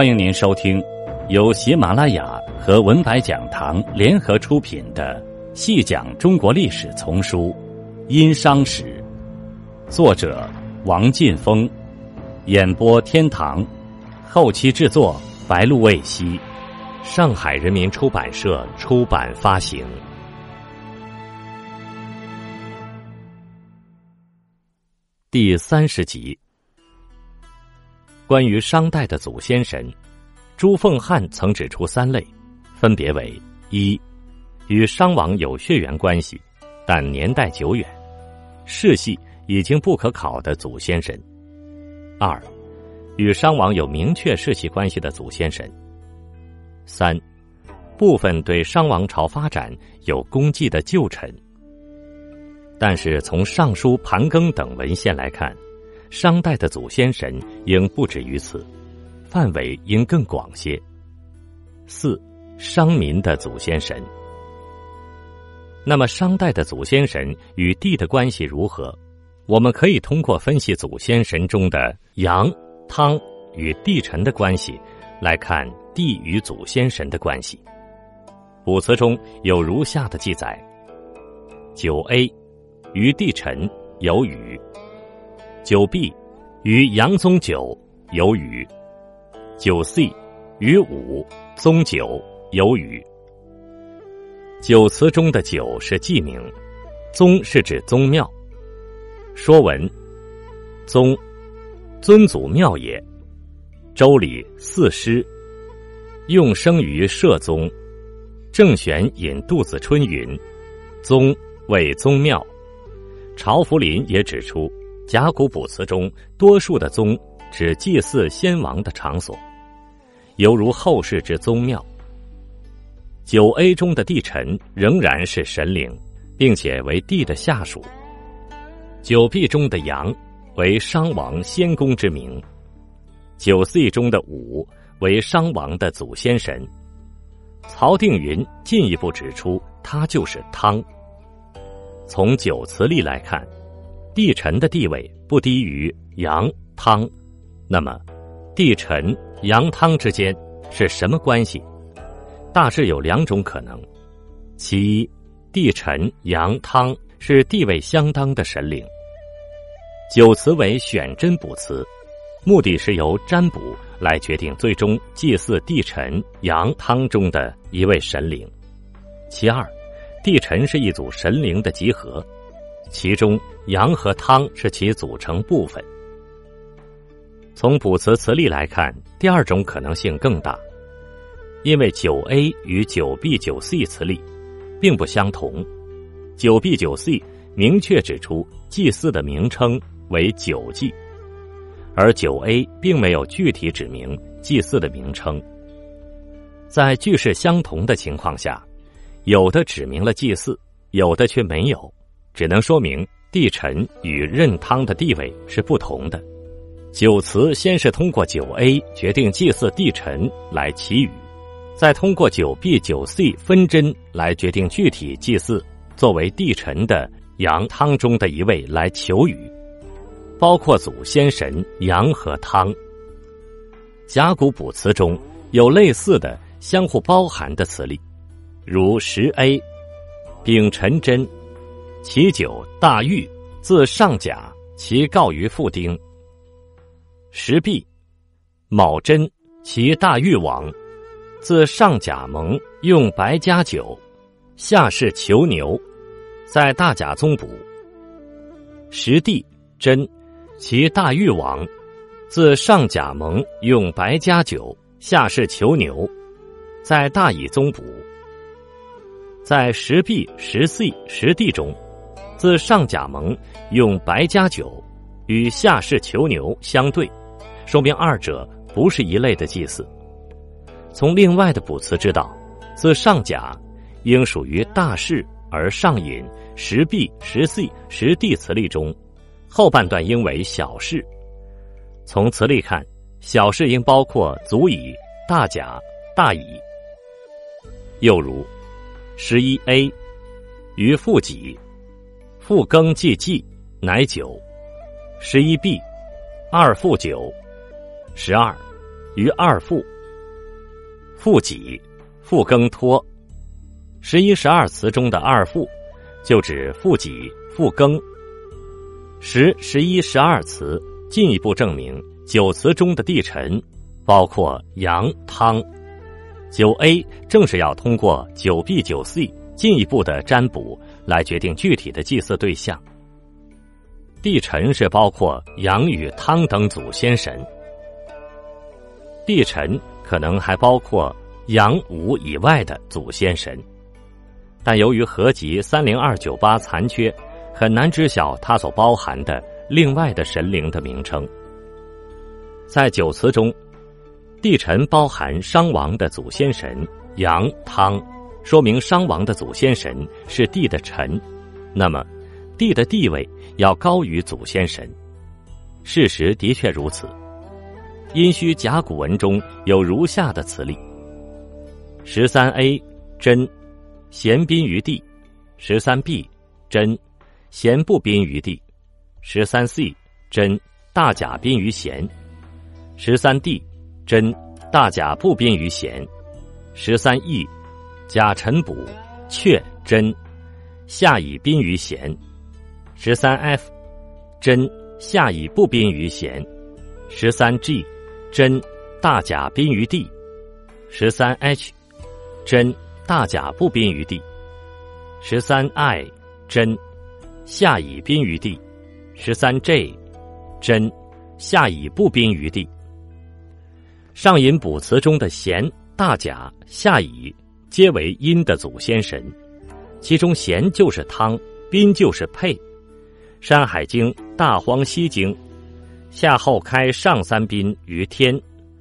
欢迎您收听由喜马拉雅和文白讲堂联合出品的《细讲中国历史丛书·殷商史》，作者王劲峰，演播天堂，后期制作白露未晞，上海人民出版社出版发行。第三十集。关于商代的祖先神，朱凤汉曾指出三类，分别为：一、与商王有血缘关系，但年代久远，世系已经不可考的祖先神；二、与商王有明确世系关系的祖先神；三、部分对商王朝发展有功绩的旧臣。但是从《尚书》《盘庚》等文献来看。商代的祖先神应不止于此，范围应更广些。四，商民的祖先神。那么，商代的祖先神与地的关系如何？我们可以通过分析祖先神中的阳、汤与地辰的关系，来看地与祖先神的关系。卜辞中有如下的记载：九 A，于地辰有雨。九 B，于阳宗九有雨；九 C，于五宗九有雨。九词中的九是记名，宗是指宗庙。说文：宗，尊祖庙也。周礼四师，用生于社宗。郑玄引杜子春云：“宗为宗庙。”朝福林也指出。甲骨卜辞中多数的宗指祭祀先王的场所，犹如后世之宗庙。九 A 中的帝辰仍然是神灵，并且为帝的下属。九 B 中的阳为商王先公之名，九 C 中的武为商王的祖先神。曹定云进一步指出，他就是汤。从九辞例来看。地辰的地位不低于阳汤，那么地辰阳汤之间是什么关系？大致有两种可能：其一，地辰阳汤是地位相当的神灵。九辞为选真卜辞，目的是由占卜来决定最终祭祀地辰阳汤中的一位神灵。其二，地辰是一组神灵的集合。其中羊和汤是其组成部分。从卜辞词例来看，第二种可能性更大，因为九 A 与九 B 九 C 词例并不相同。九 B 九 C 明确指出祭祀的名称为九祭，而九 A 并没有具体指明祭祀的名称。在句式相同的情况下，有的指明了祭祀，有的却没有。只能说明地辰与任汤的地位是不同的。九辞先是通过九 A 决定祭祀地辰来祈雨，再通过九 B、九 C 分针来决定具体祭祀作为地辰的阳汤中的一位来求雨，包括祖先神阳和汤。甲骨卜辞中有类似的相互包含的词例，如十 A，丙辰真。其九大玉，字上甲，其告于父丁。石壁，卯真，其大玉王，自上甲蒙，用白加九，下士求牛，在大甲宗卜。石地真，其大玉王，自上甲蒙，用白加九，下士求牛，在大乙宗卜。在石壁、石 C、石地中。自上甲蒙用白加九，与下士求牛相对，说明二者不是一类的祭祀。从另外的卜辞知道，自上甲应属于大士，而上引十 B、十 C、十地词例中，后半段应为小事。从词例看，小事应包括足以、大甲、大乙。又如十一 A 于父己。复更既祭，乃九。十一 B，二复九。十二，于二父。父己，复庚托。十一、十二词中的二父，就指父己、复庚。十、十一、十二词进一步证明九词中的地辰包括阳、汤。九 A 正是要通过九 B、九 C 进一步的占卜来决定具体的祭祀对象。地辰是包括阳与汤等祖先神。地辰可能还包括阳武以外的祖先神，但由于合集三零二九八残缺，很难知晓它所包含的另外的神灵的名称。在九词中，地辰包含商王的祖先神阳汤，说明商王的祖先神是帝的臣，那么帝的地位要高于祖先神。事实的确如此。殷墟甲骨文中有如下的词例：十三 A 真，贤宾于地；十三 B 真，贤不宾于地；十三 C 真，大甲宾于贤；十三 D 真，大甲不宾于贤；十三 E 甲辰补确真，下以宾于贤；十三 F 真，下以不宾于贤；十三 G。真。大甲宾于地，十三 H 真。大甲不宾于地，十三 I 真。下乙宾于地，十三 J 真。下乙不宾于地。上引补词中的贤、大甲、下乙皆为阴的祖先神，其中贤就是汤，宾就是沛。《山海经·大荒西经》。夏后开上三宾于天，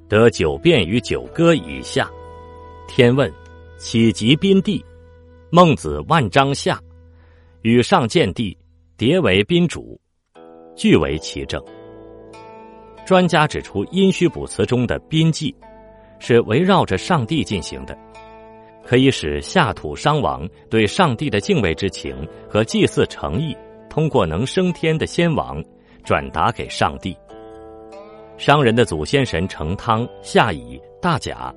得九变于九歌以下。天问：岂及宾地？孟子万章下，与上见地，迭为宾主，俱为其政。专家指出，殷墟卜辞中的宾祭是围绕着上帝进行的，可以使下土商王对上帝的敬畏之情和祭祀诚意，通过能升天的先王。转达给上帝。商人的祖先神成汤、夏乙、大甲，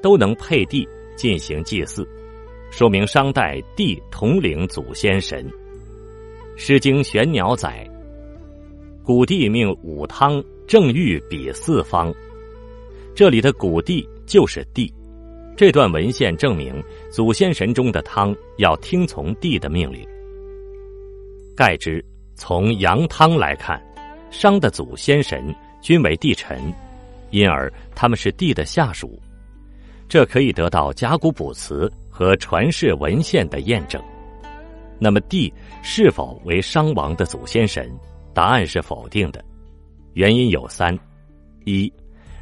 都能配地进行祭祀，说明商代地统领祖先神。《诗经·玄鸟》载：“古地命武汤，正欲比四方。”这里的“古地”就是地。这段文献证明，祖先神中的汤要听从地的命令。盖之，从阳汤来看。商的祖先神均为地臣，因而他们是地的下属，这可以得到甲骨卜辞和传世文献的验证。那么，地是否为商王的祖先神？答案是否定的。原因有三：一，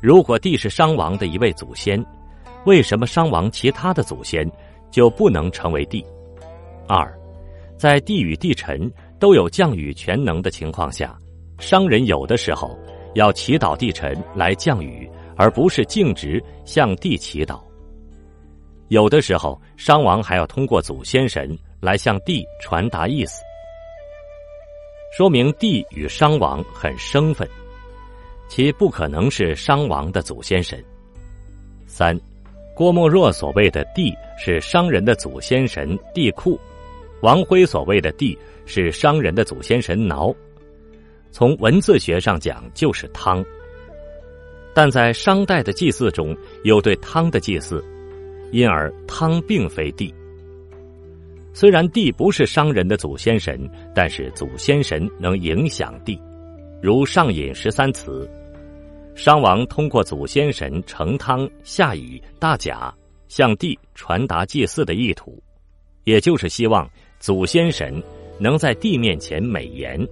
如果地是商王的一位祖先，为什么商王其他的祖先就不能成为帝？二，在帝与帝臣都有降雨全能的情况下。商人有的时候要祈祷帝臣来降雨，而不是径直向帝祈祷。有的时候，商王还要通过祖先神来向帝传达意思，说明帝与商王很生分，其不可能是商王的祖先神。三，郭沫若所谓的地是商人的祖先神地库，王辉所谓的地是商人的祖先神挠。从文字学上讲，就是汤。但在商代的祭祀中有对汤的祭祀，因而汤并非地。虽然地不是商人的祖先神，但是祖先神能影响地。如上引十三词，商王通过祖先神成汤、下乙、大甲向地传达祭祀的意图，也就是希望祖先神能在地面前美言。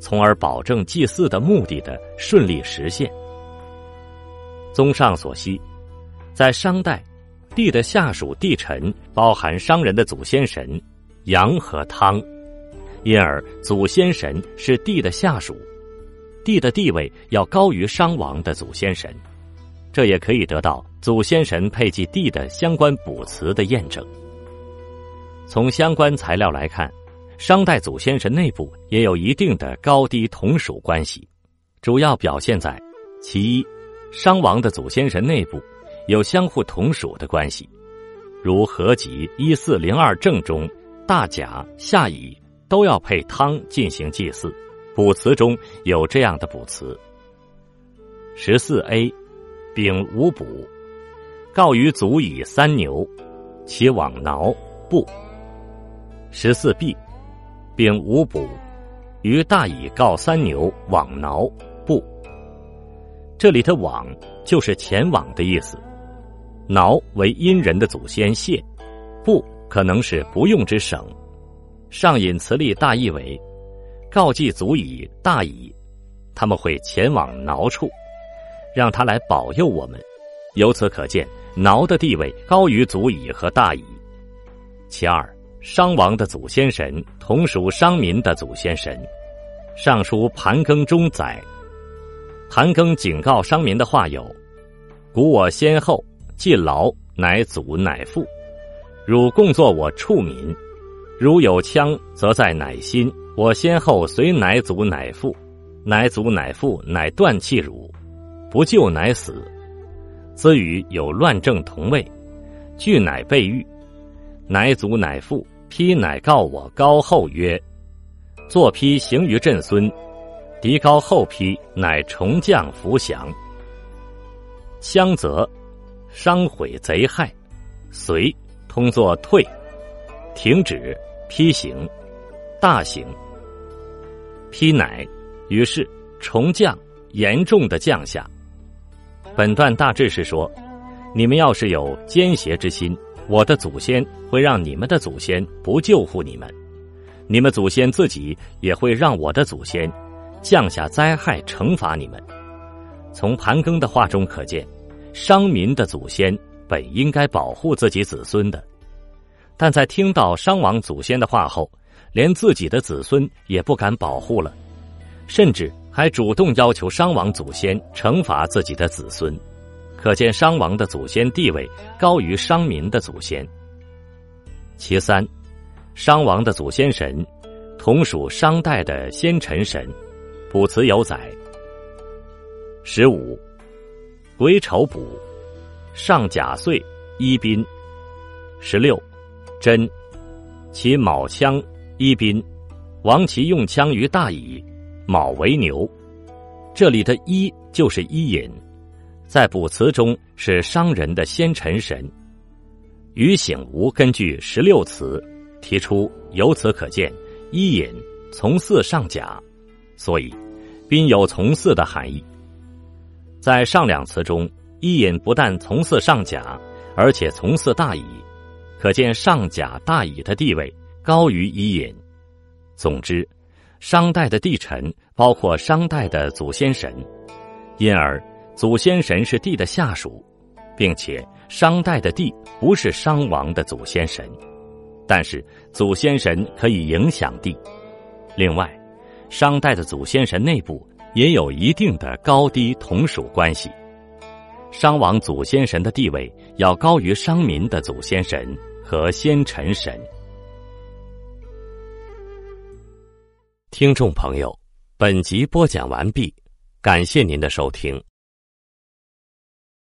从而保证祭祀的目的的顺利实现。综上所悉，在商代，地的下属地臣包含商人的祖先神阳和汤，因而祖先神是地的下属，帝的地位要高于商王的祖先神，这也可以得到祖先神配祭帝的相关卜辞的验证。从相关材料来看。商代祖先神内部也有一定的高低同属关系，主要表现在其一，商王的祖先神内部有相互同属的关系，如合集一四零二正中大甲下乙都要配汤进行祭祀，卜辞中有这样的卜辞：十四 A，丙无卜，告于祖乙三牛，其往挠不。十四 B，丙无卜，于大乙告三牛往挠不。这里的往就是前往的意思，挠为殷人的祖先谢，不可能是不用之省。上引词例大意为告祭祖乙大乙，他们会前往挠处，让他来保佑我们。由此可见，挠的地位高于祖乙和大乙。其二。商王的祖先神同属商民的祖先神，《尚书盘庚中》载，盘庚警告商民的话有：“古我先后既劳，乃祖乃父；汝共作我畜民，如有枪，则在乃心。我先后随乃祖乃父，乃祖乃父乃断气汝，不救乃死。兹与有乱政同位，俱乃被狱，乃祖乃父。”批乃告我高后曰：“作批行于朕孙，敌高后批乃重将伏降。相则伤毁贼害，随通作退，停止批行，大行。批乃于是重降严重的降下。本段大致是说，你们要是有奸邪之心。”我的祖先会让你们的祖先不救护你们，你们祖先自己也会让我的祖先降下灾害惩罚你们。从盘庚的话中可见，商民的祖先本应该保护自己子孙的，但在听到商王祖先的话后，连自己的子孙也不敢保护了，甚至还主动要求商王祖先惩罚自己的子孙。可见商王的祖先地位高于商民的祖先。其三，商王的祖先神同属商代的先臣神，卜辞有载：十五，癸丑卜，上甲岁一宾；十六，真，其卯枪一宾，王其用枪于大乙，卯为牛。这里的一就是伊尹。在卜辞中是商人的先臣神，于醒吾根据十六词提出，由此可见，伊尹从祀上甲，所以宾有从祀的含义。在上两词中，伊尹不但从祀上甲，而且从祀大乙，可见上甲大乙的地位高于伊尹。总之，商代的帝臣包括商代的祖先神，因而。祖先神是帝的下属，并且商代的帝不是商王的祖先神，但是祖先神可以影响帝。另外，商代的祖先神内部也有一定的高低同属关系，商王祖先神的地位要高于商民的祖先神和先臣神。听众朋友，本集播讲完毕，感谢您的收听。